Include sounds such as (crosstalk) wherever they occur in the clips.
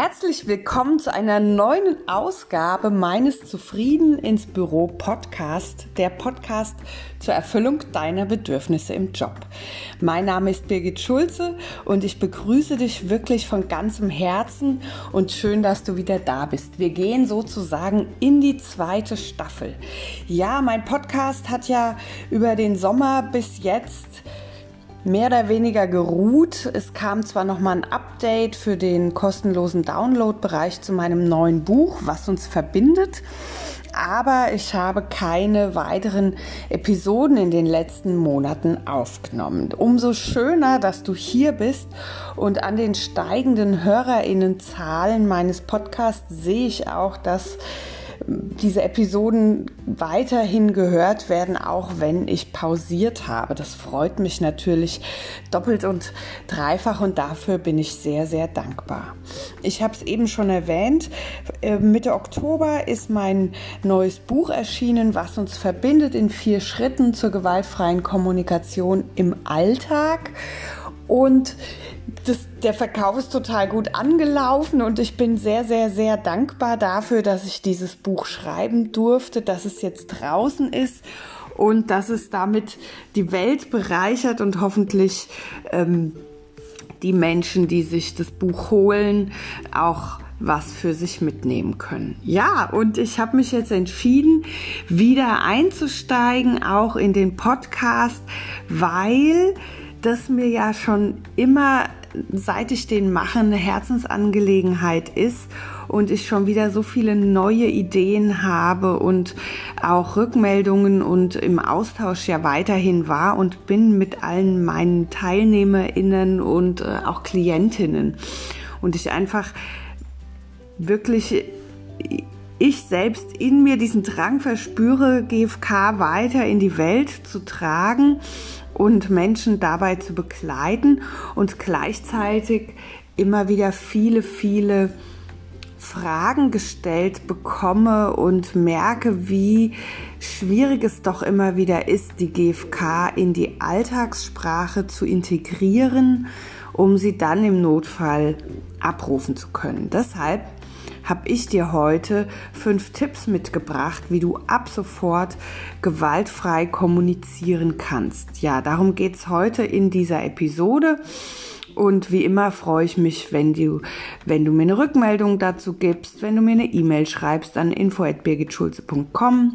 Herzlich willkommen zu einer neuen Ausgabe meines Zufrieden ins Büro Podcast, der Podcast zur Erfüllung deiner Bedürfnisse im Job. Mein Name ist Birgit Schulze und ich begrüße dich wirklich von ganzem Herzen und schön, dass du wieder da bist. Wir gehen sozusagen in die zweite Staffel. Ja, mein Podcast hat ja über den Sommer bis jetzt mehr oder weniger geruht. Es kam zwar noch mal ein Update für den kostenlosen Download-Bereich zu meinem neuen Buch, was uns verbindet, aber ich habe keine weiteren Episoden in den letzten Monaten aufgenommen. Umso schöner, dass du hier bist und an den steigenden Hörerinnenzahlen meines Podcasts sehe ich auch, dass diese Episoden weiterhin gehört werden, auch wenn ich pausiert habe. Das freut mich natürlich doppelt und dreifach und dafür bin ich sehr, sehr dankbar. Ich habe es eben schon erwähnt, äh, Mitte Oktober ist mein neues Buch erschienen, was uns verbindet in vier Schritten zur gewaltfreien Kommunikation im Alltag. Und das, der Verkauf ist total gut angelaufen und ich bin sehr, sehr, sehr dankbar dafür, dass ich dieses Buch schreiben durfte, dass es jetzt draußen ist und dass es damit die Welt bereichert und hoffentlich ähm, die Menschen, die sich das Buch holen, auch was für sich mitnehmen können. Ja, und ich habe mich jetzt entschieden, wieder einzusteigen, auch in den Podcast, weil das mir ja schon immer seit ich den mache, eine Herzensangelegenheit ist und ich schon wieder so viele neue Ideen habe und auch Rückmeldungen und im Austausch ja weiterhin war und bin mit allen meinen TeilnehmerInnen und äh, auch Klientinnen. Und ich einfach wirklich ich selbst in mir diesen Drang verspüre, GFK weiter in die Welt zu tragen und Menschen dabei zu begleiten und gleichzeitig immer wieder viele, viele Fragen gestellt bekomme und merke, wie schwierig es doch immer wieder ist, die GFK in die Alltagssprache zu integrieren, um sie dann im Notfall abrufen zu können. Deshalb habe ich dir heute fünf Tipps mitgebracht, wie du ab sofort gewaltfrei kommunizieren kannst. Ja, darum geht es heute in dieser Episode. Und wie immer freue ich mich, wenn du, wenn du mir eine Rückmeldung dazu gibst, wenn du mir eine E-Mail schreibst an info@birgitschulze.com.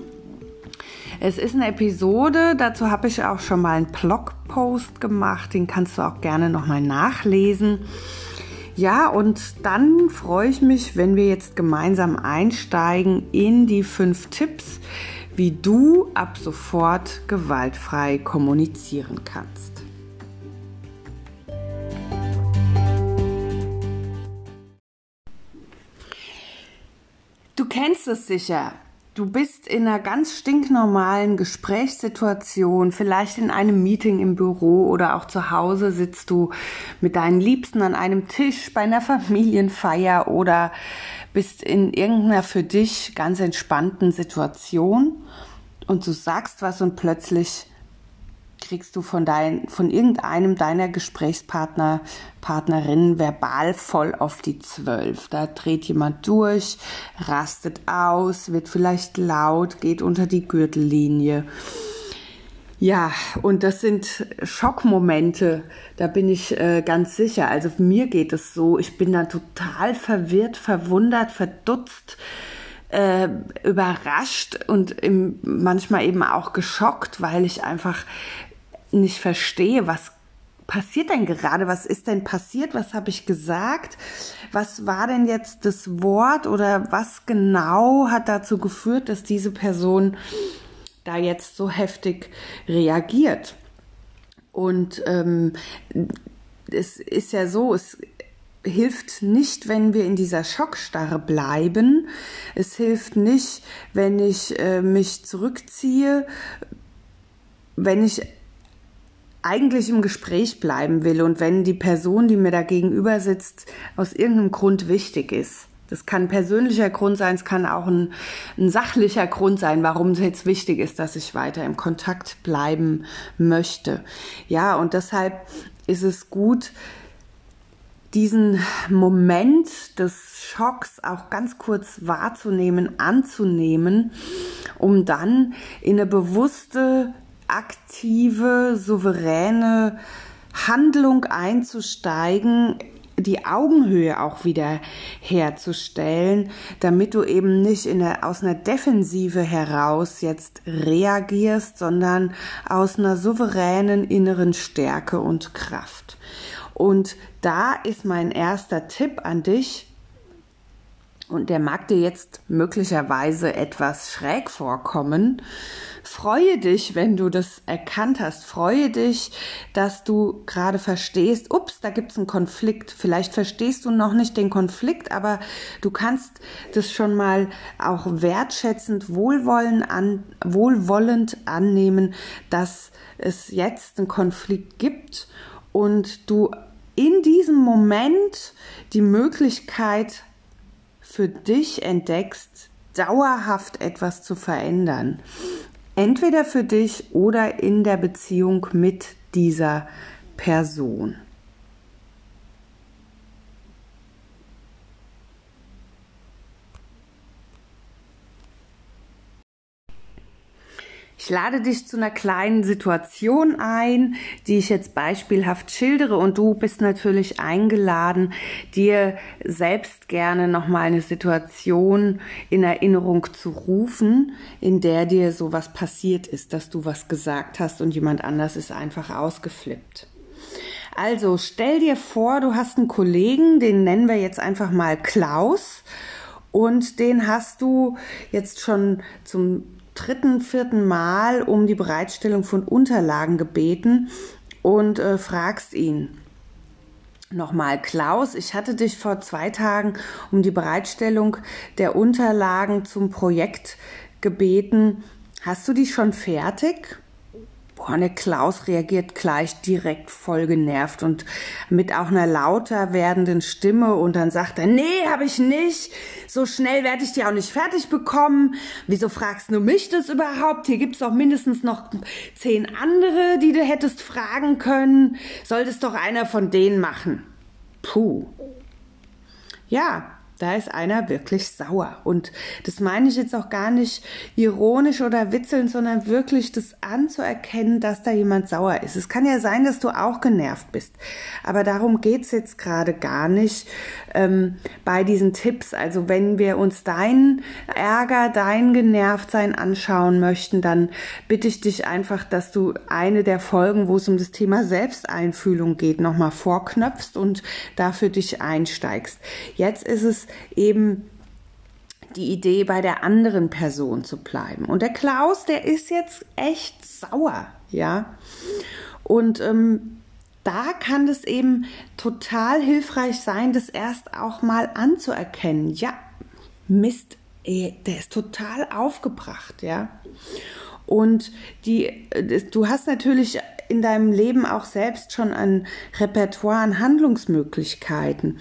Es ist eine Episode, dazu habe ich auch schon mal einen Blogpost gemacht, den kannst du auch gerne nochmal nachlesen. Ja, und dann freue ich mich, wenn wir jetzt gemeinsam einsteigen in die fünf Tipps, wie du ab sofort gewaltfrei kommunizieren kannst. Du kennst es sicher. Du bist in einer ganz stinknormalen Gesprächssituation, vielleicht in einem Meeting im Büro oder auch zu Hause sitzt du mit deinen Liebsten an einem Tisch bei einer (laughs) Familienfeier oder bist in irgendeiner für dich ganz entspannten Situation und du sagst was und plötzlich kriegst du von, dein, von irgendeinem deiner Gesprächspartner, Partnerinnen verbal voll auf die Zwölf. Da dreht jemand durch, rastet aus, wird vielleicht laut, geht unter die Gürtellinie. Ja, und das sind Schockmomente, da bin ich äh, ganz sicher. Also mir geht es so, ich bin dann total verwirrt, verwundert, verdutzt, äh, überrascht und im, manchmal eben auch geschockt, weil ich einfach nicht verstehe, was passiert denn gerade? Was ist denn passiert? Was habe ich gesagt? Was war denn jetzt das Wort oder was genau hat dazu geführt, dass diese Person da jetzt so heftig reagiert? Und ähm, es ist ja so, es hilft nicht, wenn wir in dieser Schockstarre bleiben. Es hilft nicht, wenn ich äh, mich zurückziehe, wenn ich eigentlich im Gespräch bleiben will und wenn die Person, die mir da gegenüber sitzt, aus irgendeinem Grund wichtig ist. Das kann ein persönlicher Grund sein, es kann auch ein, ein sachlicher Grund sein, warum es jetzt wichtig ist, dass ich weiter im Kontakt bleiben möchte. Ja, und deshalb ist es gut, diesen Moment des Schocks auch ganz kurz wahrzunehmen, anzunehmen, um dann in eine bewusste, aktive, souveräne Handlung einzusteigen, die Augenhöhe auch wieder herzustellen, damit du eben nicht in der, aus einer Defensive heraus jetzt reagierst, sondern aus einer souveränen inneren Stärke und Kraft. Und da ist mein erster Tipp an dich, und der mag dir jetzt möglicherweise etwas schräg vorkommen, freue dich, wenn du das erkannt hast. Freue dich, dass du gerade verstehst, ups, da gibt's einen Konflikt. Vielleicht verstehst du noch nicht den Konflikt, aber du kannst das schon mal auch wertschätzend, wohlwollend, an, wohlwollend annehmen, dass es jetzt einen Konflikt gibt und du in diesem Moment die Möglichkeit für dich entdeckst, dauerhaft etwas zu verändern. Entweder für dich oder in der Beziehung mit dieser Person. Ich lade dich zu einer kleinen Situation ein, die ich jetzt beispielhaft schildere und du bist natürlich eingeladen, dir selbst gerne nochmal eine Situation in Erinnerung zu rufen, in der dir sowas passiert ist, dass du was gesagt hast und jemand anders ist einfach ausgeflippt. Also stell dir vor, du hast einen Kollegen, den nennen wir jetzt einfach mal Klaus und den hast du jetzt schon zum dritten, vierten Mal um die Bereitstellung von Unterlagen gebeten und äh, fragst ihn. Nochmal, Klaus, ich hatte dich vor zwei Tagen um die Bereitstellung der Unterlagen zum Projekt gebeten. Hast du die schon fertig? Boah, der Klaus reagiert gleich direkt voll genervt und mit auch einer lauter werdenden Stimme und dann sagt er, nee, habe ich nicht. So schnell werde ich die auch nicht fertig bekommen. Wieso fragst du mich das überhaupt? Hier gibt's doch mindestens noch zehn andere, die du hättest fragen können. Solltest doch einer von denen machen. Puh. Ja, da ist einer wirklich sauer. Und das meine ich jetzt auch gar nicht ironisch oder witzelnd, sondern wirklich das anzuerkennen, dass da jemand sauer ist. Es kann ja sein, dass du auch genervt bist. Aber darum geht's jetzt gerade gar nicht ähm, bei diesen Tipps. Also wenn wir uns deinen Ärger, dein Genervtsein anschauen möchten, dann bitte ich dich einfach, dass du eine der Folgen, wo es um das Thema Selbsteinfühlung geht, nochmal vorknöpfst und dafür dich einsteigst. Jetzt ist es eben die Idee, bei der anderen Person zu bleiben. Und der Klaus, der ist jetzt echt sauer, ja. Und ähm, da kann es eben total hilfreich sein, das erst auch mal anzuerkennen. Ja, Mist, der ist total aufgebracht, ja. Und die, äh, du hast natürlich in deinem Leben auch selbst schon ein Repertoire an Handlungsmöglichkeiten.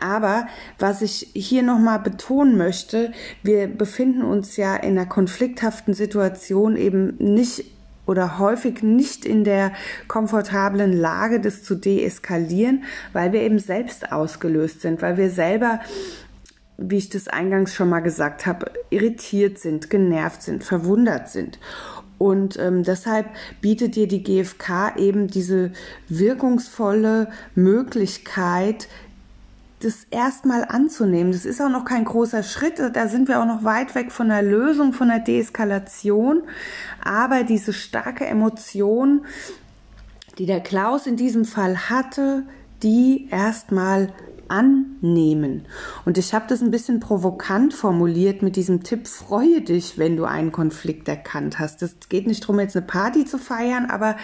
Aber was ich hier nochmal betonen möchte, wir befinden uns ja in einer konflikthaften Situation eben nicht oder häufig nicht in der komfortablen Lage, das zu deeskalieren, weil wir eben selbst ausgelöst sind, weil wir selber wie ich das eingangs schon mal gesagt habe, irritiert sind, genervt sind, verwundert sind. Und ähm, deshalb bietet dir die GfK eben diese wirkungsvolle Möglichkeit, das erstmal anzunehmen. Das ist auch noch kein großer Schritt, da sind wir auch noch weit weg von der Lösung, von der Deeskalation. Aber diese starke Emotion, die der Klaus in diesem Fall hatte, die erstmal annehmen. Und ich habe das ein bisschen provokant formuliert mit diesem Tipp, freue dich, wenn du einen Konflikt erkannt hast. Es geht nicht darum, jetzt eine Party zu feiern, aber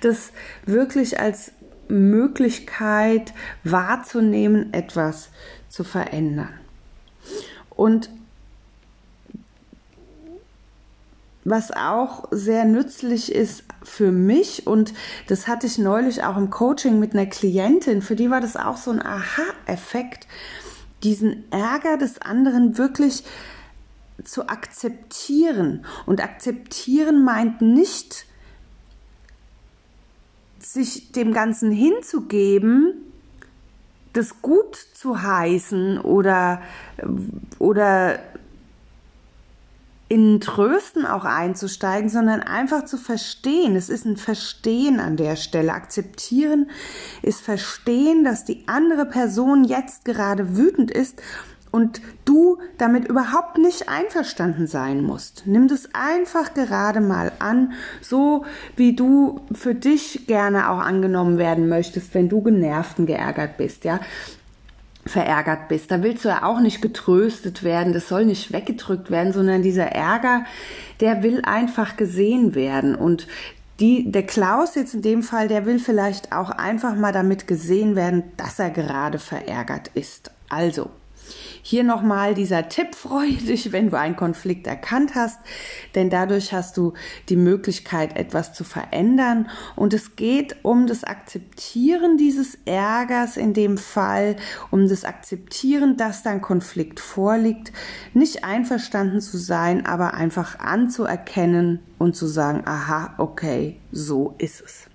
das wirklich als Möglichkeit wahrzunehmen, etwas zu verändern. Und was auch sehr nützlich ist für mich und das hatte ich neulich auch im Coaching mit einer Klientin, für die war das auch so ein Aha-Effekt, diesen Ärger des anderen wirklich zu akzeptieren. Und akzeptieren meint nicht, sich dem Ganzen hinzugeben, das gut zu heißen oder, oder in Trösten auch einzusteigen, sondern einfach zu verstehen. Es ist ein Verstehen an der Stelle. Akzeptieren ist verstehen, dass die andere Person jetzt gerade wütend ist und du damit überhaupt nicht einverstanden sein musst. Nimm das einfach gerade mal an, so wie du für dich gerne auch angenommen werden möchtest, wenn du genervt und geärgert bist, ja verärgert bist. Da willst du ja auch nicht getröstet werden, das soll nicht weggedrückt werden, sondern dieser Ärger, der will einfach gesehen werden und die, der Klaus jetzt in dem Fall, der will vielleicht auch einfach mal damit gesehen werden, dass er gerade verärgert ist. Also, hier nochmal dieser Tipp, (laughs) freue dich, wenn du einen Konflikt erkannt hast, denn dadurch hast du die Möglichkeit, etwas zu verändern. Und es geht um das Akzeptieren dieses Ärgers in dem Fall, um das Akzeptieren, dass da Konflikt vorliegt, nicht einverstanden zu sein, aber einfach anzuerkennen und zu sagen, aha, okay, so ist es.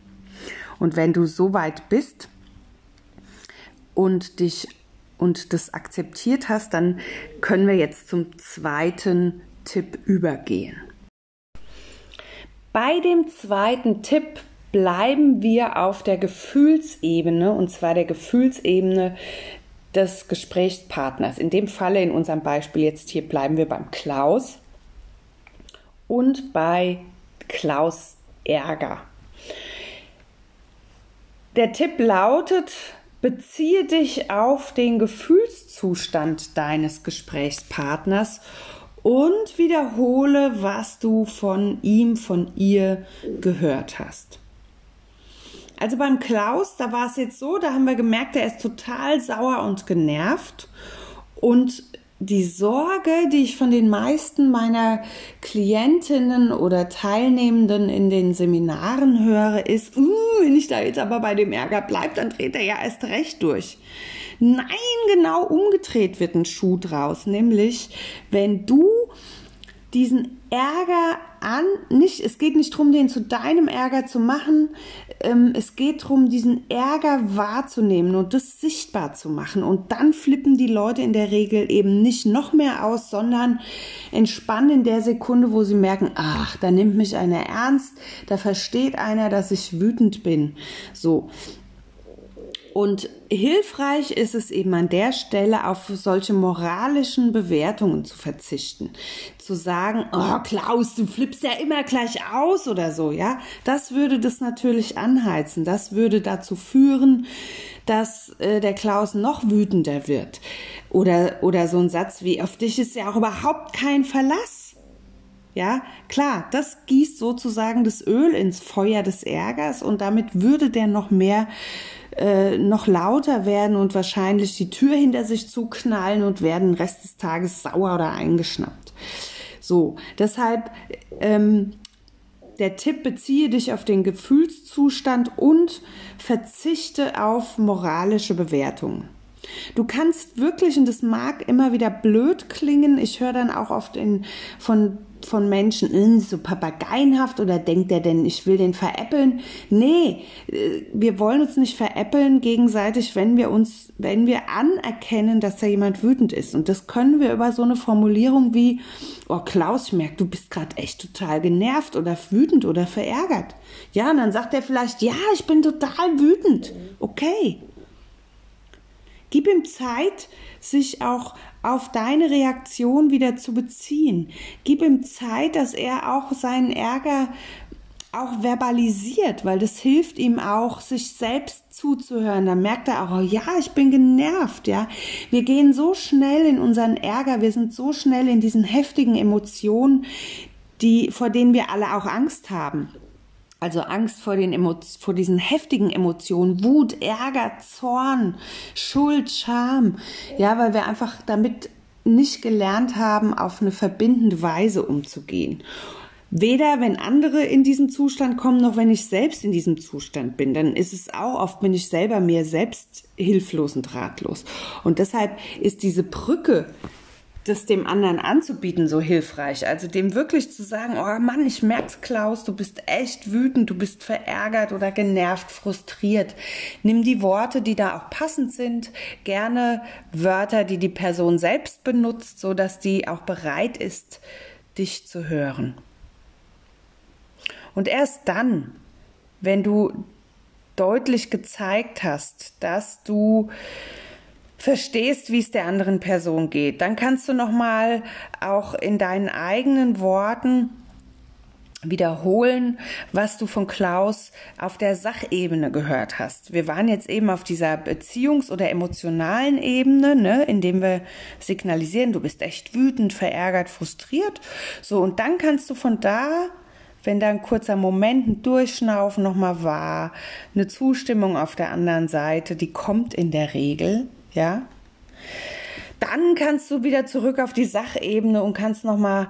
Und wenn du so weit bist und dich und das akzeptiert hast, dann können wir jetzt zum zweiten Tipp übergehen. Bei dem zweiten Tipp bleiben wir auf der Gefühlsebene und zwar der Gefühlsebene des Gesprächspartners. In dem Falle, in unserem Beispiel jetzt hier, bleiben wir beim Klaus und bei Klaus Ärger. Der Tipp lautet, Beziehe dich auf den Gefühlszustand deines Gesprächspartners und wiederhole, was du von ihm, von ihr gehört hast. Also beim Klaus, da war es jetzt so, da haben wir gemerkt, er ist total sauer und genervt und die Sorge, die ich von den meisten meiner Klientinnen oder Teilnehmenden in den Seminaren höre, ist, uh, wenn ich da jetzt aber bei dem Ärger bleibe, dann dreht er ja erst recht durch. Nein, genau umgedreht wird ein Schuh draus, nämlich wenn du diesen Ärger an, nicht, es geht nicht darum, den zu deinem Ärger zu machen, ähm, es geht darum, diesen Ärger wahrzunehmen und das sichtbar zu machen. Und dann flippen die Leute in der Regel eben nicht noch mehr aus, sondern entspannen in der Sekunde, wo sie merken, ach, da nimmt mich einer ernst, da versteht einer, dass ich wütend bin. So. Und hilfreich ist es eben an der Stelle auf solche moralischen Bewertungen zu verzichten. Zu sagen, oh Klaus, du flippst ja immer gleich aus oder so, ja. Das würde das natürlich anheizen. Das würde dazu führen, dass äh, der Klaus noch wütender wird. Oder, oder so ein Satz wie, auf dich ist ja auch überhaupt kein Verlass. Ja, klar, das gießt sozusagen das Öl ins Feuer des Ärgers und damit würde der noch mehr äh, noch lauter werden und wahrscheinlich die Tür hinter sich zuknallen und werden den Rest des Tages sauer oder eingeschnappt. So, deshalb ähm, der Tipp, beziehe dich auf den Gefühlszustand und verzichte auf moralische Bewertungen. Du kannst wirklich, und das mag immer wieder blöd klingen, ich höre dann auch oft in, von von Menschen, so papageienhaft oder denkt er denn, ich will den veräppeln? Nee, äh, wir wollen uns nicht veräppeln gegenseitig, wenn wir uns, wenn wir anerkennen, dass da jemand wütend ist. Und das können wir über so eine Formulierung wie, oh Klaus, ich merke, du bist gerade echt total genervt oder wütend oder verärgert. Ja, und dann sagt er vielleicht, ja, ich bin total wütend. Okay. Gib ihm Zeit, sich auch auf deine Reaktion wieder zu beziehen. Gib ihm Zeit, dass er auch seinen Ärger auch verbalisiert, weil das hilft ihm auch, sich selbst zuzuhören. Dann merkt er auch, oh ja, ich bin genervt, ja. Wir gehen so schnell in unseren Ärger, wir sind so schnell in diesen heftigen Emotionen, die, vor denen wir alle auch Angst haben. Also Angst vor, den Emo vor diesen heftigen Emotionen, Wut, Ärger, Zorn, Schuld, Scham. Ja, weil wir einfach damit nicht gelernt haben, auf eine verbindende Weise umzugehen. Weder wenn andere in diesen Zustand kommen, noch wenn ich selbst in diesem Zustand bin. Dann ist es auch oft, bin ich selber mir selbst hilflos und ratlos. Und deshalb ist diese Brücke das dem anderen anzubieten so hilfreich. Also dem wirklich zu sagen, oh Mann, ich merk's, Klaus, du bist echt wütend, du bist verärgert oder genervt, frustriert. Nimm die Worte, die da auch passend sind, gerne Wörter, die die Person selbst benutzt, so dass die auch bereit ist, dich zu hören. Und erst dann, wenn du deutlich gezeigt hast, dass du verstehst, wie es der anderen Person geht, dann kannst du noch mal auch in deinen eigenen Worten wiederholen, was du von Klaus auf der Sachebene gehört hast. Wir waren jetzt eben auf dieser Beziehungs- oder emotionalen Ebene, ne, indem wir signalisieren, du bist echt wütend, verärgert, frustriert. So, und dann kannst du von da wenn da ein kurzer Moment, ein Durchschnaufen nochmal war, eine Zustimmung auf der anderen Seite, die kommt in der Regel, ja. Dann kannst du wieder zurück auf die Sachebene und kannst nochmal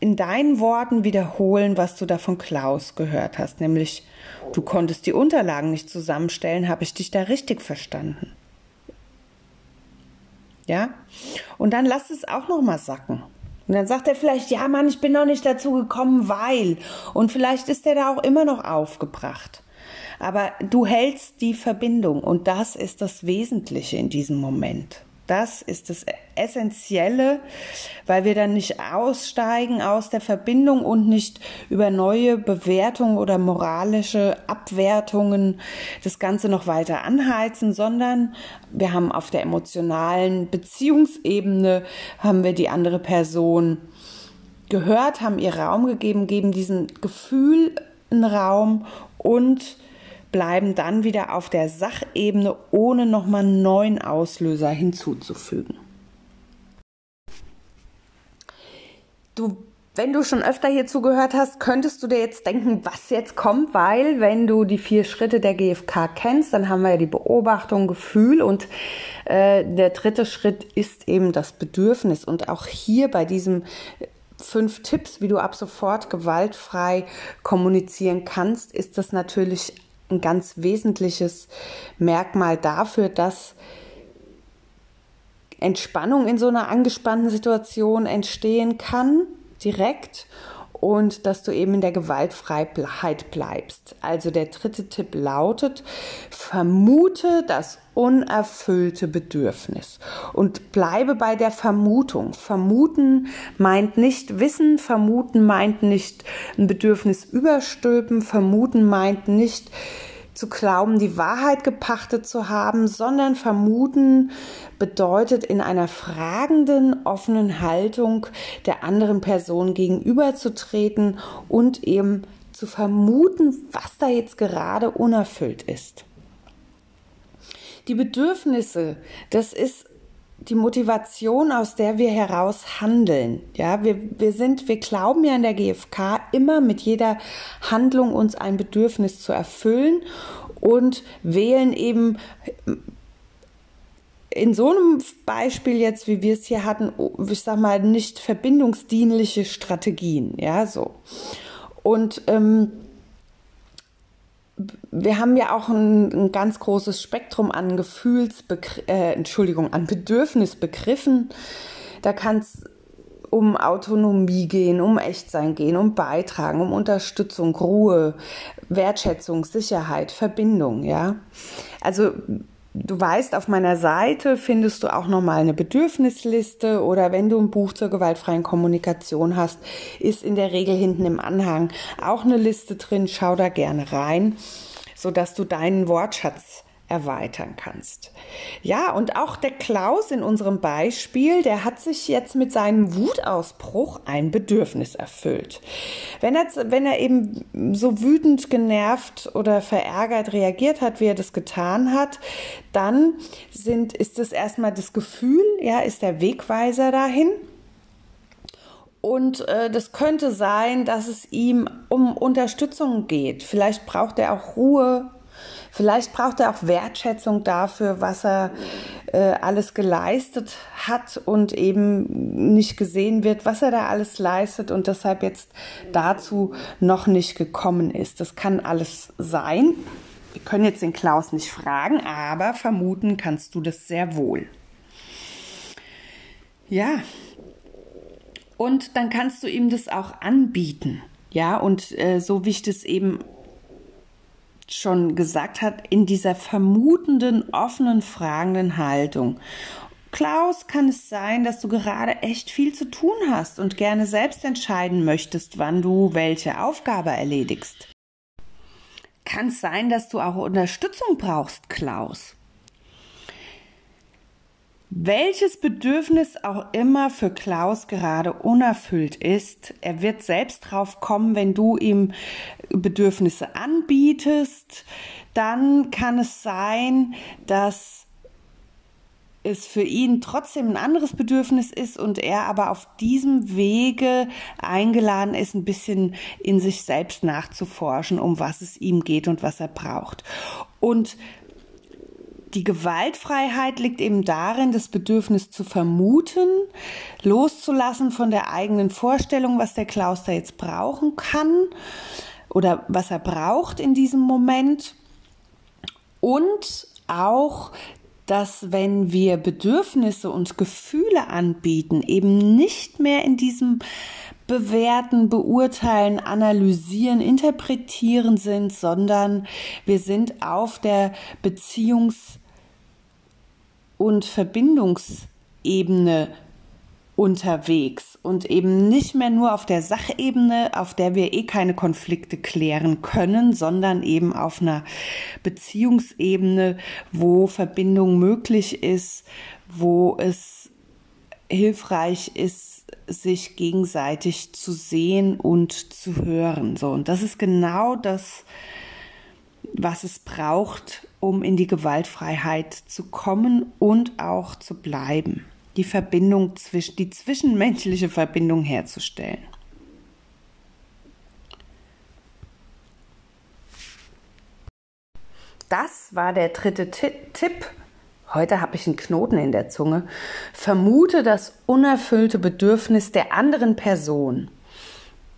in deinen Worten wiederholen, was du da von Klaus gehört hast, nämlich du konntest die Unterlagen nicht zusammenstellen, habe ich dich da richtig verstanden? Ja? Und dann lass es auch nochmal sacken. Und dann sagt er vielleicht, ja Mann, ich bin noch nicht dazu gekommen, weil. Und vielleicht ist er da auch immer noch aufgebracht. Aber du hältst die Verbindung und das ist das Wesentliche in diesem Moment. Das ist das Essentielle, weil wir dann nicht aussteigen aus der Verbindung und nicht über neue Bewertungen oder moralische Abwertungen das Ganze noch weiter anheizen, sondern wir haben auf der emotionalen Beziehungsebene haben wir die andere Person gehört, haben ihr Raum gegeben, geben diesem Gefühl einen Raum und bleiben dann wieder auf der Sachebene, ohne nochmal neuen Auslöser hinzuzufügen. Du wenn du schon öfter hier zugehört hast, könntest du dir jetzt denken, was jetzt kommt, weil wenn du die vier Schritte der GfK kennst, dann haben wir ja die Beobachtung, Gefühl und äh, der dritte Schritt ist eben das Bedürfnis. Und auch hier bei diesem fünf Tipps, wie du ab sofort gewaltfrei kommunizieren kannst, ist das natürlich ein ganz wesentliches Merkmal dafür, dass Entspannung in so einer angespannten Situation entstehen kann, direkt und dass du eben in der Gewaltfreiheit bleibst. Also der dritte Tipp lautet, vermute das unerfüllte Bedürfnis und bleibe bei der Vermutung. Vermuten meint nicht wissen, vermuten meint nicht ein Bedürfnis überstülpen, vermuten meint nicht zu glauben, die Wahrheit gepachtet zu haben, sondern vermuten bedeutet in einer fragenden, offenen Haltung der anderen Person gegenüberzutreten und eben zu vermuten, was da jetzt gerade unerfüllt ist. Die Bedürfnisse, das ist die Motivation, aus der wir heraus handeln. Ja, wir, wir sind, wir glauben ja in der GfK immer mit jeder Handlung uns ein Bedürfnis zu erfüllen und wählen eben in so einem Beispiel jetzt, wie wir es hier hatten, ich sag mal, nicht verbindungsdienliche Strategien, ja, so. Und ähm, wir haben ja auch ein, ein ganz großes Spektrum an Gefühlsbegriffen, äh, Entschuldigung, an Bedürfnisbegriffen. Da kann es um Autonomie gehen, um Echtsein gehen, um Beitragen, um Unterstützung, Ruhe, Wertschätzung, Sicherheit, Verbindung, ja. Also Du weißt, auf meiner Seite findest du auch nochmal eine Bedürfnisliste oder wenn du ein Buch zur gewaltfreien Kommunikation hast, ist in der Regel hinten im Anhang auch eine Liste drin. Schau da gerne rein, sodass du deinen Wortschatz erweitern kannst. Ja, und auch der Klaus in unserem Beispiel, der hat sich jetzt mit seinem Wutausbruch ein Bedürfnis erfüllt. Wenn er, wenn er eben so wütend, genervt oder verärgert reagiert hat, wie er das getan hat, dann sind, ist es erstmal das Gefühl, ja, ist der Wegweiser dahin. Und äh, das könnte sein, dass es ihm um Unterstützung geht. Vielleicht braucht er auch Ruhe, Vielleicht braucht er auch Wertschätzung dafür, was er äh, alles geleistet hat und eben nicht gesehen wird, was er da alles leistet und deshalb jetzt dazu noch nicht gekommen ist. Das kann alles sein. Wir können jetzt den Klaus nicht fragen, aber vermuten kannst du das sehr wohl. Ja. Und dann kannst du ihm das auch anbieten. Ja, und äh, so wie ich das eben schon gesagt hat, in dieser vermutenden, offenen, fragenden Haltung. Klaus, kann es sein, dass du gerade echt viel zu tun hast und gerne selbst entscheiden möchtest, wann du welche Aufgabe erledigst? Kann es sein, dass du auch Unterstützung brauchst, Klaus? Welches Bedürfnis auch immer für Klaus gerade unerfüllt ist, er wird selbst drauf kommen, wenn du ihm Bedürfnisse anbietest, dann kann es sein, dass es für ihn trotzdem ein anderes Bedürfnis ist und er aber auf diesem Wege eingeladen ist, ein bisschen in sich selbst nachzuforschen, um was es ihm geht und was er braucht. Und die Gewaltfreiheit liegt eben darin, das Bedürfnis zu vermuten, loszulassen von der eigenen Vorstellung, was der Klaus da jetzt brauchen kann oder was er braucht in diesem Moment. Und auch, dass wenn wir Bedürfnisse und Gefühle anbieten, eben nicht mehr in diesem bewerten, beurteilen, analysieren, interpretieren sind, sondern wir sind auf der Beziehungs- und Verbindungsebene unterwegs und eben nicht mehr nur auf der Sachebene, auf der wir eh keine Konflikte klären können, sondern eben auf einer Beziehungsebene, wo Verbindung möglich ist, wo es hilfreich ist, sich gegenseitig zu sehen und zu hören. So, und das ist genau das, was es braucht, um in die Gewaltfreiheit zu kommen und auch zu bleiben. Die Verbindung zwischen, die zwischenmenschliche Verbindung herzustellen. Das war der dritte Tipp. Heute habe ich einen Knoten in der Zunge. Vermute das unerfüllte Bedürfnis der anderen Person.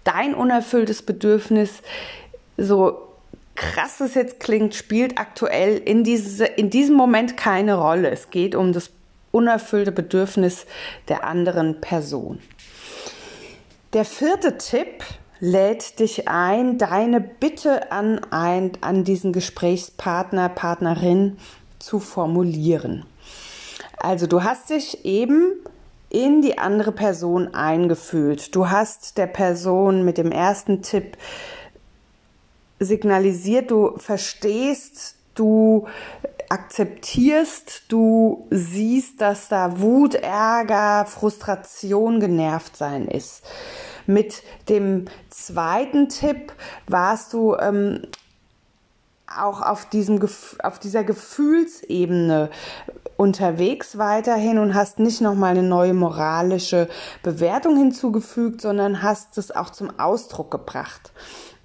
Dein unerfülltes Bedürfnis, so krass es jetzt klingt, spielt aktuell in, diese, in diesem Moment keine Rolle. Es geht um das unerfüllte Bedürfnis der anderen Person. Der vierte Tipp lädt dich ein, deine Bitte an, ein, an diesen Gesprächspartner, Partnerin zu formulieren. Also du hast dich eben in die andere Person eingefühlt. Du hast der Person mit dem ersten Tipp signalisiert, du verstehst, du akzeptierst, du siehst, dass da Wut, Ärger, Frustration, genervt sein ist. Mit dem zweiten Tipp warst du ähm, auch auf, diesem, auf dieser Gefühlsebene unterwegs weiterhin und hast nicht nochmal eine neue moralische Bewertung hinzugefügt, sondern hast es auch zum Ausdruck gebracht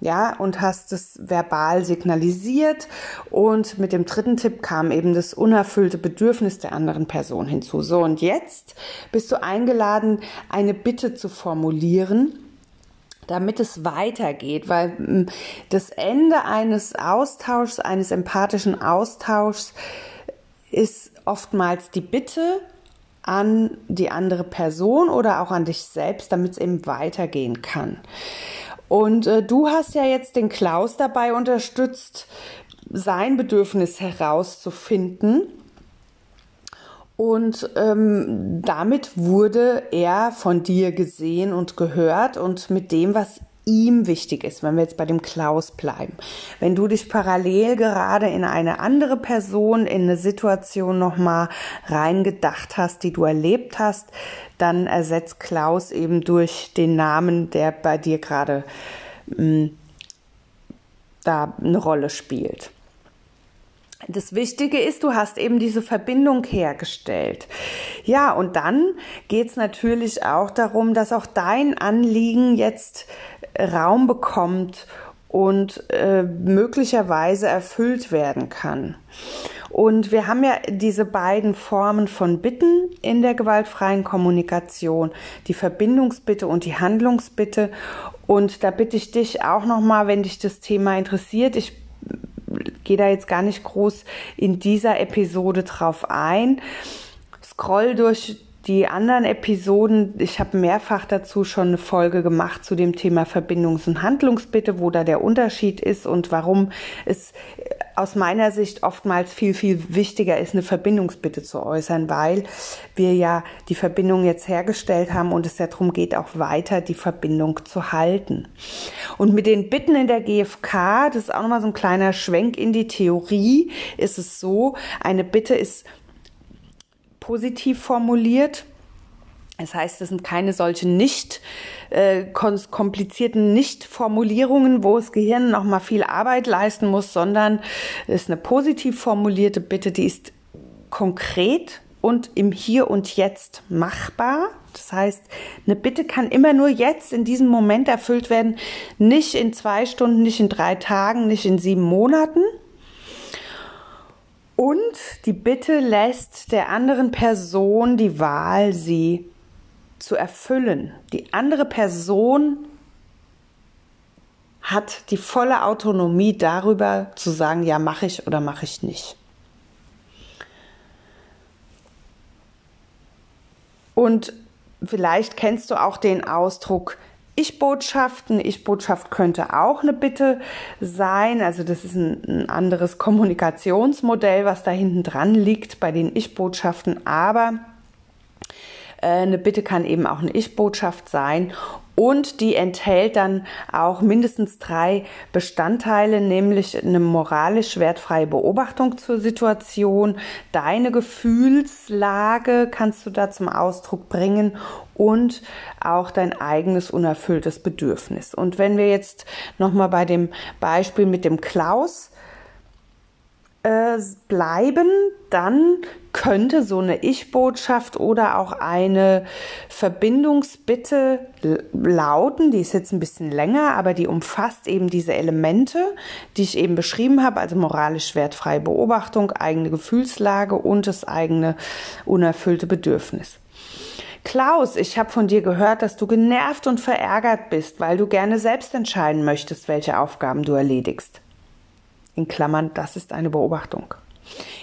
ja, und hast es verbal signalisiert. Und mit dem dritten Tipp kam eben das unerfüllte Bedürfnis der anderen Person hinzu. So, und jetzt bist du eingeladen, eine Bitte zu formulieren damit es weitergeht, weil hm, das Ende eines Austauschs, eines empathischen Austauschs ist oftmals die Bitte an die andere Person oder auch an dich selbst, damit es eben weitergehen kann. Und äh, du hast ja jetzt den Klaus dabei unterstützt, sein Bedürfnis herauszufinden. Und ähm, damit wurde er von dir gesehen und gehört und mit dem, was ihm wichtig ist, wenn wir jetzt bei dem Klaus bleiben. Wenn du dich parallel gerade in eine andere Person, in eine Situation nochmal reingedacht hast, die du erlebt hast, dann ersetzt Klaus eben durch den Namen, der bei dir gerade hm, da eine Rolle spielt. Das Wichtige ist, du hast eben diese Verbindung hergestellt. Ja, und dann geht es natürlich auch darum, dass auch dein Anliegen jetzt Raum bekommt und äh, möglicherweise erfüllt werden kann. Und wir haben ja diese beiden Formen von Bitten in der gewaltfreien Kommunikation, die Verbindungsbitte und die Handlungsbitte. Und da bitte ich dich auch nochmal, wenn dich das Thema interessiert, ich gehe da jetzt gar nicht groß in dieser Episode drauf ein. Scroll durch die anderen Episoden, ich habe mehrfach dazu schon eine Folge gemacht zu dem Thema Verbindungs- und Handlungsbitte, wo da der Unterschied ist und warum es aus meiner Sicht oftmals viel, viel wichtiger ist, eine Verbindungsbitte zu äußern, weil wir ja die Verbindung jetzt hergestellt haben und es ja darum geht, auch weiter die Verbindung zu halten. Und mit den Bitten in der GfK, das ist auch nochmal so ein kleiner Schwenk in die Theorie, ist es so, eine Bitte ist positiv formuliert. Das heißt, es sind keine solchen nicht äh, komplizierten Nicht-Formulierungen, wo das Gehirn noch mal viel Arbeit leisten muss, sondern es ist eine positiv formulierte Bitte, die ist konkret und im Hier und Jetzt machbar. Das heißt, eine Bitte kann immer nur jetzt in diesem Moment erfüllt werden, nicht in zwei Stunden, nicht in drei Tagen, nicht in sieben Monaten, und die Bitte lässt der anderen Person die Wahl, sie zu erfüllen. Die andere Person hat die volle Autonomie darüber zu sagen, ja, mache ich oder mache ich nicht. Und vielleicht kennst du auch den Ausdruck, ich-Botschaften. Ich-Botschaft könnte auch eine Bitte sein. Also das ist ein, ein anderes Kommunikationsmodell, was da hinten dran liegt bei den Ich-Botschaften. Aber äh, eine Bitte kann eben auch eine Ich-Botschaft sein und die enthält dann auch mindestens drei Bestandteile, nämlich eine moralisch wertfreie Beobachtung zur Situation, deine Gefühlslage kannst du da zum Ausdruck bringen und auch dein eigenes unerfülltes Bedürfnis. Und wenn wir jetzt nochmal bei dem Beispiel mit dem Klaus äh, bleiben, dann könnte so eine Ich-Botschaft oder auch eine Verbindungsbitte lauten. Die ist jetzt ein bisschen länger, aber die umfasst eben diese Elemente, die ich eben beschrieben habe, also moralisch wertfreie Beobachtung, eigene Gefühlslage und das eigene unerfüllte Bedürfnis. Klaus, ich habe von dir gehört, dass du genervt und verärgert bist, weil du gerne selbst entscheiden möchtest, welche Aufgaben du erledigst. In Klammern, das ist eine Beobachtung.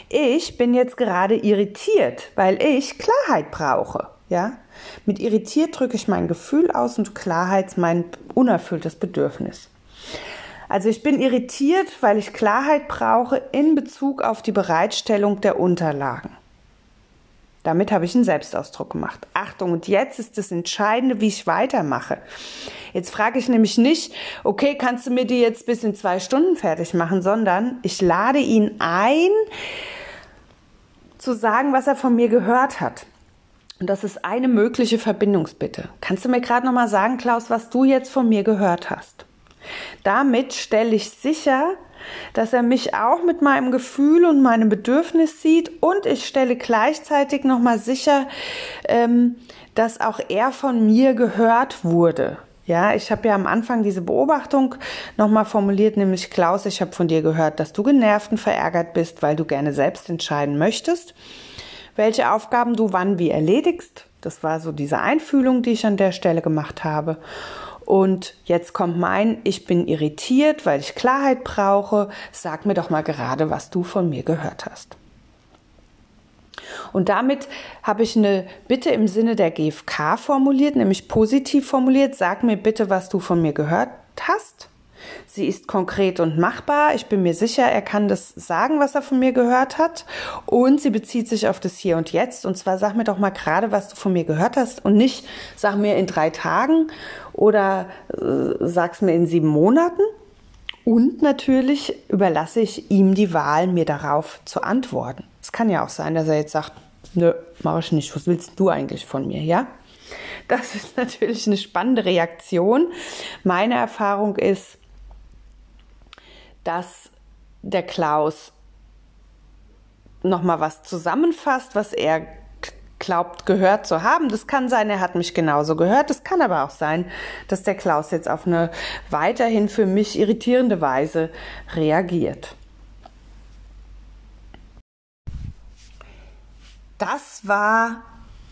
Ich bin jetzt gerade irritiert, weil ich Klarheit brauche. Ja? Mit irritiert drücke ich mein Gefühl aus und Klarheit mein unerfülltes Bedürfnis. Also ich bin irritiert, weil ich Klarheit brauche in Bezug auf die Bereitstellung der Unterlagen. Damit habe ich einen Selbstausdruck gemacht. Achtung, und jetzt ist das Entscheidende, wie ich weitermache. Jetzt frage ich nämlich nicht, okay, kannst du mir die jetzt bis in zwei Stunden fertig machen, sondern ich lade ihn ein, zu sagen, was er von mir gehört hat. Und das ist eine mögliche Verbindungsbitte. Kannst du mir gerade noch mal sagen, Klaus, was du jetzt von mir gehört hast? Damit stelle ich sicher, dass er mich auch mit meinem Gefühl und meinem Bedürfnis sieht und ich stelle gleichzeitig nochmal sicher, ähm, dass auch er von mir gehört wurde. Ja, ich habe ja am Anfang diese Beobachtung nochmal formuliert, nämlich Klaus, ich habe von dir gehört, dass du genervt und verärgert bist, weil du gerne selbst entscheiden möchtest, welche Aufgaben du wann wie erledigst. Das war so diese Einfühlung, die ich an der Stelle gemacht habe. Und jetzt kommt mein, ich bin irritiert, weil ich Klarheit brauche. Sag mir doch mal gerade, was du von mir gehört hast. Und damit habe ich eine Bitte im Sinne der GfK formuliert, nämlich positiv formuliert. Sag mir bitte, was du von mir gehört hast. Sie ist konkret und machbar. Ich bin mir sicher, er kann das sagen, was er von mir gehört hat. Und sie bezieht sich auf das Hier und Jetzt. Und zwar sag mir doch mal gerade, was du von mir gehört hast und nicht sag mir in drei Tagen oder äh, sag's mir in sieben Monaten. Und natürlich überlasse ich ihm die Wahl, mir darauf zu antworten. Es kann ja auch sein, dass er jetzt sagt, nö, mach ich nicht. Was willst du eigentlich von mir, ja? Das ist (laughs) natürlich eine spannende Reaktion. Meine Erfahrung ist, dass der Klaus nochmal was zusammenfasst, was er glaubt gehört zu haben. Das kann sein, er hat mich genauso gehört. Es kann aber auch sein, dass der Klaus jetzt auf eine weiterhin für mich irritierende Weise reagiert. Das war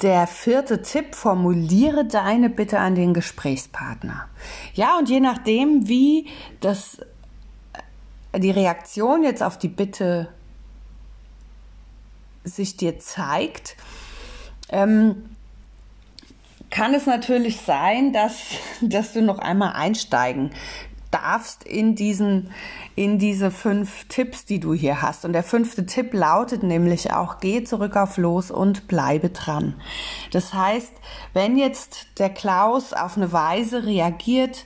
der vierte Tipp, formuliere deine Bitte an den Gesprächspartner. Ja, und je nachdem, wie das die Reaktion jetzt auf die Bitte sich dir zeigt, ähm, kann es natürlich sein, dass, dass du noch einmal einsteigen darfst in diesen, in diese fünf Tipps, die du hier hast. Und der fünfte Tipp lautet nämlich auch, geh zurück auf los und bleibe dran. Das heißt, wenn jetzt der Klaus auf eine Weise reagiert,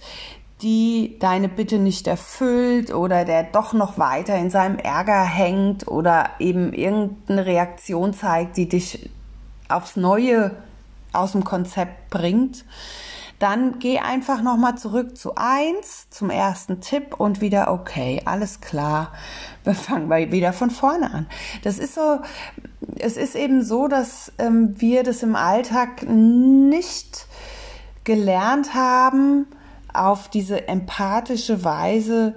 die deine Bitte nicht erfüllt oder der doch noch weiter in seinem Ärger hängt oder eben irgendeine Reaktion zeigt, die dich aufs Neue aus dem Konzept bringt, dann geh einfach nochmal zurück zu eins, zum ersten Tipp und wieder okay, alles klar. (laughs) Wir fangen wieder von vorne an. Das ist so, es ist eben so, dass ähm, wir das im Alltag nicht gelernt haben, auf diese empathische Weise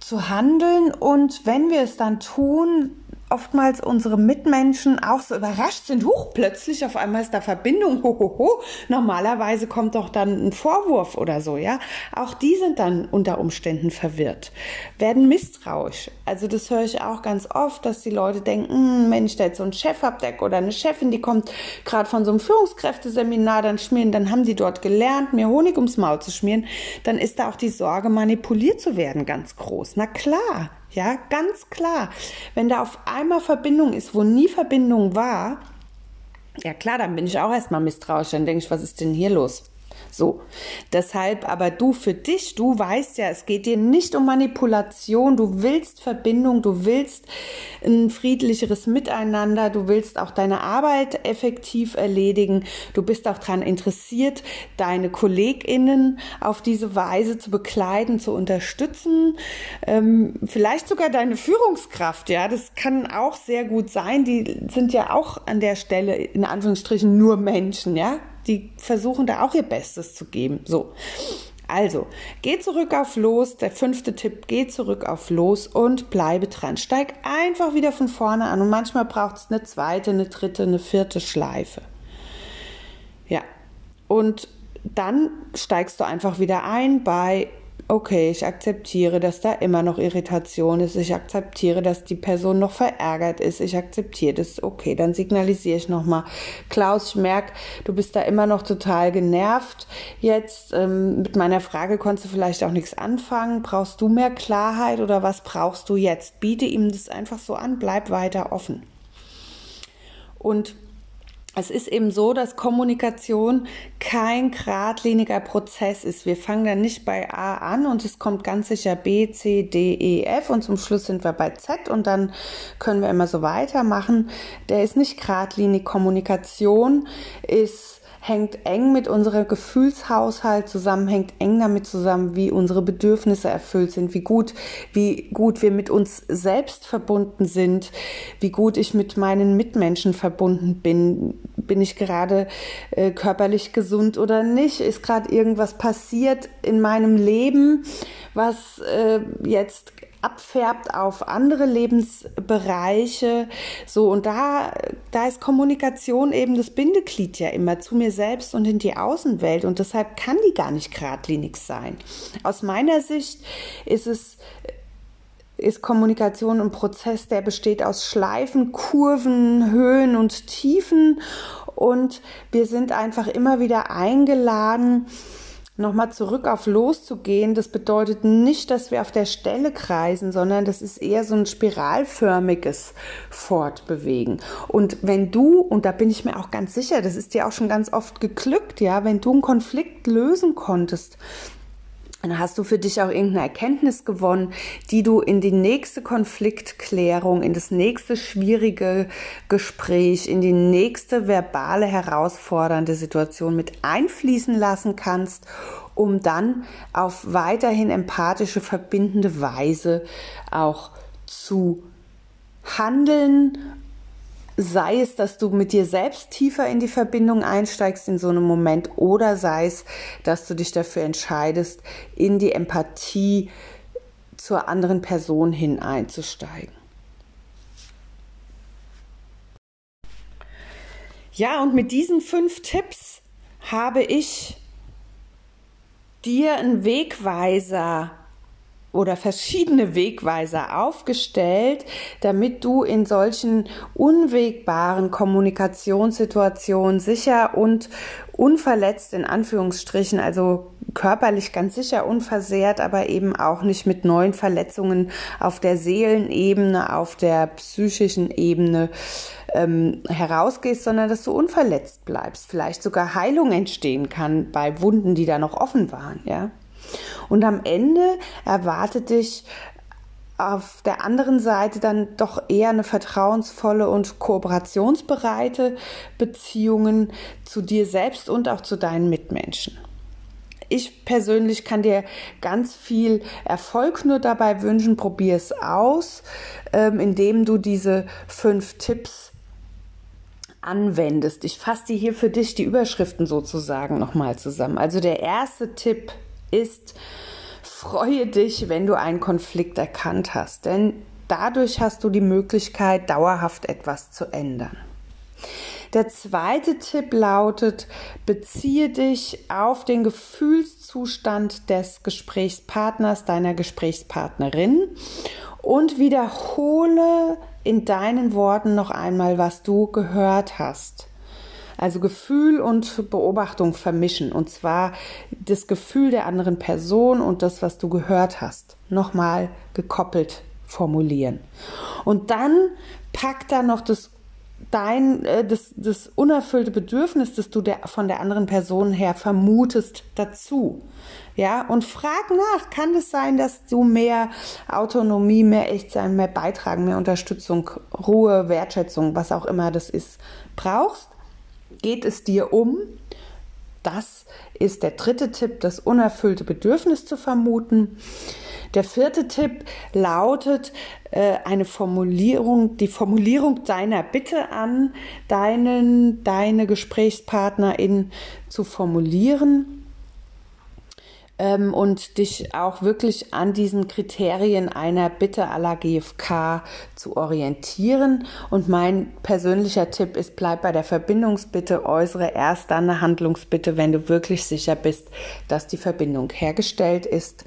zu handeln. Und wenn wir es dann tun, oftmals unsere Mitmenschen auch so überrascht sind. Huch, plötzlich auf einmal ist da Verbindung. Ho, ho, ho. Normalerweise kommt doch dann ein Vorwurf oder so, ja. Auch die sind dann unter Umständen verwirrt, werden misstrauisch. Also das höre ich auch ganz oft, dass die Leute denken, hm, wenn ich da jetzt so einen Chef hab oder eine Chefin, die kommt gerade von so einem Führungskräfteseminar, dann schmieren, dann haben die dort gelernt, mir Honig ums Maul zu schmieren, dann ist da auch die Sorge, manipuliert zu werden, ganz groß. Na klar, ja, ganz klar. Wenn da auf einmal Verbindung ist, wo nie Verbindung war, ja klar, dann bin ich auch erstmal misstrauisch. Dann denke ich, was ist denn hier los? So. Deshalb aber du für dich, du weißt ja, es geht dir nicht um Manipulation, du willst Verbindung, du willst ein friedlicheres Miteinander, du willst auch deine Arbeit effektiv erledigen, du bist auch daran interessiert, deine KollegInnen auf diese Weise zu bekleiden, zu unterstützen, ähm, vielleicht sogar deine Führungskraft, ja, das kann auch sehr gut sein, die sind ja auch an der Stelle in Anführungsstrichen nur Menschen, ja, die versuchen da auch ihr Bestes zu geben. So. Also, geh zurück auf los. Der fünfte Tipp, geh zurück auf los und bleibe dran. Steig einfach wieder von vorne an. Und manchmal braucht es eine zweite, eine dritte, eine vierte Schleife. Ja. Und dann steigst du einfach wieder ein bei okay, ich akzeptiere, dass da immer noch Irritation ist, ich akzeptiere, dass die Person noch verärgert ist, ich akzeptiere das, okay, dann signalisiere ich nochmal, Klaus, ich merke, du bist da immer noch total genervt. Jetzt ähm, mit meiner Frage konntest du vielleicht auch nichts anfangen. Brauchst du mehr Klarheit oder was brauchst du jetzt? Biete ihm das einfach so an, bleib weiter offen. Und es ist eben so, dass Kommunikation kein geradliniger Prozess ist. Wir fangen dann nicht bei A an und es kommt ganz sicher B, C, D, E, F und zum Schluss sind wir bei Z und dann können wir immer so weitermachen. Der ist nicht geradlinig. Kommunikation ist hängt eng mit unserem Gefühlshaushalt zusammen, hängt eng damit zusammen, wie unsere Bedürfnisse erfüllt sind, wie gut, wie gut wir mit uns selbst verbunden sind, wie gut ich mit meinen Mitmenschen verbunden bin. Bin ich gerade äh, körperlich gesund oder nicht? Ist gerade irgendwas passiert in meinem Leben, was äh, jetzt abfärbt auf andere Lebensbereiche. So, und da, da ist Kommunikation eben das Bindeglied ja immer zu mir selbst und in die Außenwelt. Und deshalb kann die gar nicht geradlinig sein. Aus meiner Sicht ist es ist Kommunikation ein Prozess, der besteht aus Schleifen, Kurven, Höhen und Tiefen. Und wir sind einfach immer wieder eingeladen, nochmal zurück auf loszugehen, das bedeutet nicht, dass wir auf der Stelle kreisen, sondern das ist eher so ein spiralförmiges Fortbewegen. Und wenn du, und da bin ich mir auch ganz sicher, das ist dir auch schon ganz oft geglückt, ja, wenn du einen Konflikt lösen konntest, dann hast du für dich auch irgendeine Erkenntnis gewonnen, die du in die nächste Konfliktklärung, in das nächste schwierige Gespräch, in die nächste verbale herausfordernde Situation mit einfließen lassen kannst, um dann auf weiterhin empathische, verbindende Weise auch zu handeln sei es, dass du mit dir selbst tiefer in die Verbindung einsteigst in so einem Moment oder sei es, dass du dich dafür entscheidest, in die Empathie zur anderen Person hin einzusteigen. Ja, und mit diesen fünf Tipps habe ich dir einen Wegweiser oder verschiedene Wegweiser aufgestellt, damit du in solchen unwegbaren Kommunikationssituationen sicher und unverletzt in Anführungsstrichen, also körperlich ganz sicher unversehrt, aber eben auch nicht mit neuen Verletzungen auf der Seelenebene, auf der psychischen Ebene ähm, herausgehst, sondern dass du unverletzt bleibst, vielleicht sogar Heilung entstehen kann bei Wunden, die da noch offen waren, ja. Und am Ende erwartet dich auf der anderen Seite dann doch eher eine vertrauensvolle und kooperationsbereite Beziehungen zu dir selbst und auch zu deinen Mitmenschen. Ich persönlich kann dir ganz viel Erfolg nur dabei wünschen. Probier es aus, ähm, indem du diese fünf Tipps anwendest. Ich fasse dir hier für dich die Überschriften sozusagen nochmal zusammen. Also der erste Tipp ist, freue dich, wenn du einen Konflikt erkannt hast, denn dadurch hast du die Möglichkeit, dauerhaft etwas zu ändern. Der zweite Tipp lautet, beziehe dich auf den Gefühlszustand des Gesprächspartners, deiner Gesprächspartnerin und wiederhole in deinen Worten noch einmal, was du gehört hast. Also Gefühl und Beobachtung vermischen. Und zwar das Gefühl der anderen Person und das, was du gehört hast, nochmal gekoppelt formulieren. Und dann pack da noch das dein äh, das, das unerfüllte Bedürfnis, das du der, von der anderen Person her vermutest, dazu. Ja, und frag nach, kann es sein, dass du mehr Autonomie, mehr Echtsein, mehr Beitragen, mehr Unterstützung, Ruhe, Wertschätzung, was auch immer das ist, brauchst? Geht es dir um? Das ist der dritte Tipp, das unerfüllte Bedürfnis zu vermuten. Der vierte Tipp lautet äh, eine Formulierung, die Formulierung deiner Bitte an deinen, deine Gesprächspartnerin zu formulieren ähm, und dich auch wirklich an diesen Kriterien einer Bitte la GFK zu orientieren. Und mein persönlicher Tipp ist, bleib bei der Verbindungsbitte, äußere erst dann eine Handlungsbitte, wenn du wirklich sicher bist, dass die Verbindung hergestellt ist.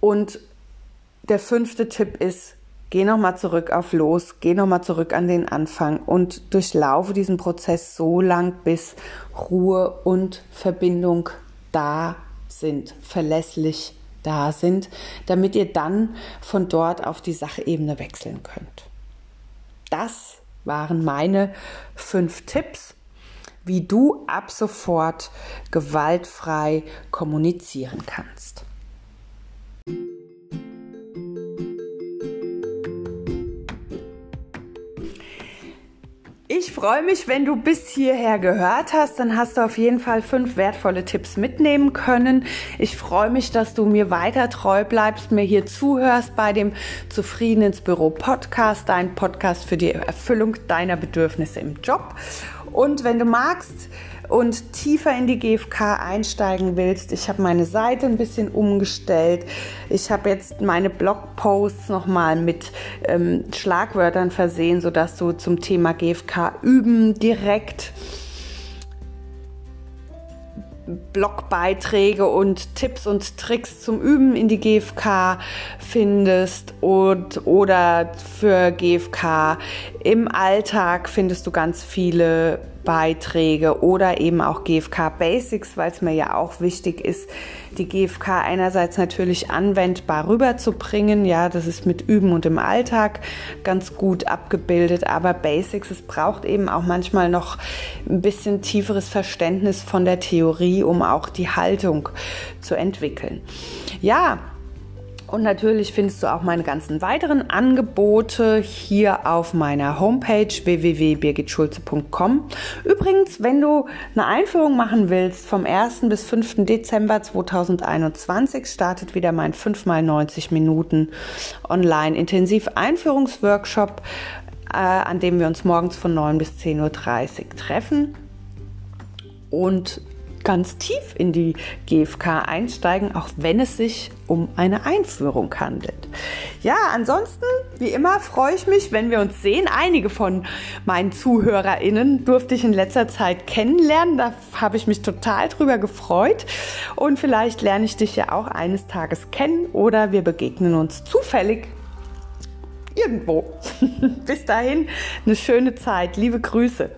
Und der fünfte Tipp ist, geh nochmal zurück auf los, geh nochmal zurück an den Anfang und durchlaufe diesen Prozess so lang, bis Ruhe und Verbindung da sind, verlässlich da sind, damit ihr dann von dort auf die Sachebene wechseln könnt. Das waren meine fünf Tipps, wie du ab sofort gewaltfrei kommunizieren kannst. Ich freue mich, wenn du bis hierher gehört hast. Dann hast du auf jeden Fall fünf wertvolle Tipps mitnehmen können. Ich freue mich, dass du mir weiter treu bleibst, mir hier zuhörst bei dem Zufrieden ins Büro Podcast, dein Podcast für die Erfüllung deiner Bedürfnisse im Job. Und wenn du magst, und tiefer in die GfK einsteigen willst, ich habe meine Seite ein bisschen umgestellt. Ich habe jetzt meine Blogposts nochmal mit ähm, Schlagwörtern versehen, sodass du zum Thema GfK üben direkt Blogbeiträge und Tipps und Tricks zum Üben in die GfK findest und oder für GfK im Alltag findest du ganz viele Beiträge oder eben auch GFK Basics, weil es mir ja auch wichtig ist, die GFK einerseits natürlich anwendbar rüberzubringen. Ja, das ist mit Üben und im Alltag ganz gut abgebildet, aber Basics, es braucht eben auch manchmal noch ein bisschen tieferes Verständnis von der Theorie, um auch die Haltung zu entwickeln. Ja, und natürlich findest du auch meine ganzen weiteren Angebote hier auf meiner Homepage www.birgitschulze.com. Übrigens, wenn du eine Einführung machen willst, vom 1. bis 5. Dezember 2021 startet wieder mein 5x90 Minuten online intensiv Einführungsworkshop, äh, an dem wir uns morgens von 9 bis 10.30 Uhr treffen. Und ganz tief in die GFK einsteigen, auch wenn es sich um eine Einführung handelt. Ja, ansonsten, wie immer, freue ich mich, wenn wir uns sehen. Einige von meinen ZuhörerInnen durfte ich in letzter Zeit kennenlernen. Da habe ich mich total drüber gefreut. Und vielleicht lerne ich dich ja auch eines Tages kennen oder wir begegnen uns zufällig irgendwo. (laughs) Bis dahin, eine schöne Zeit. Liebe Grüße.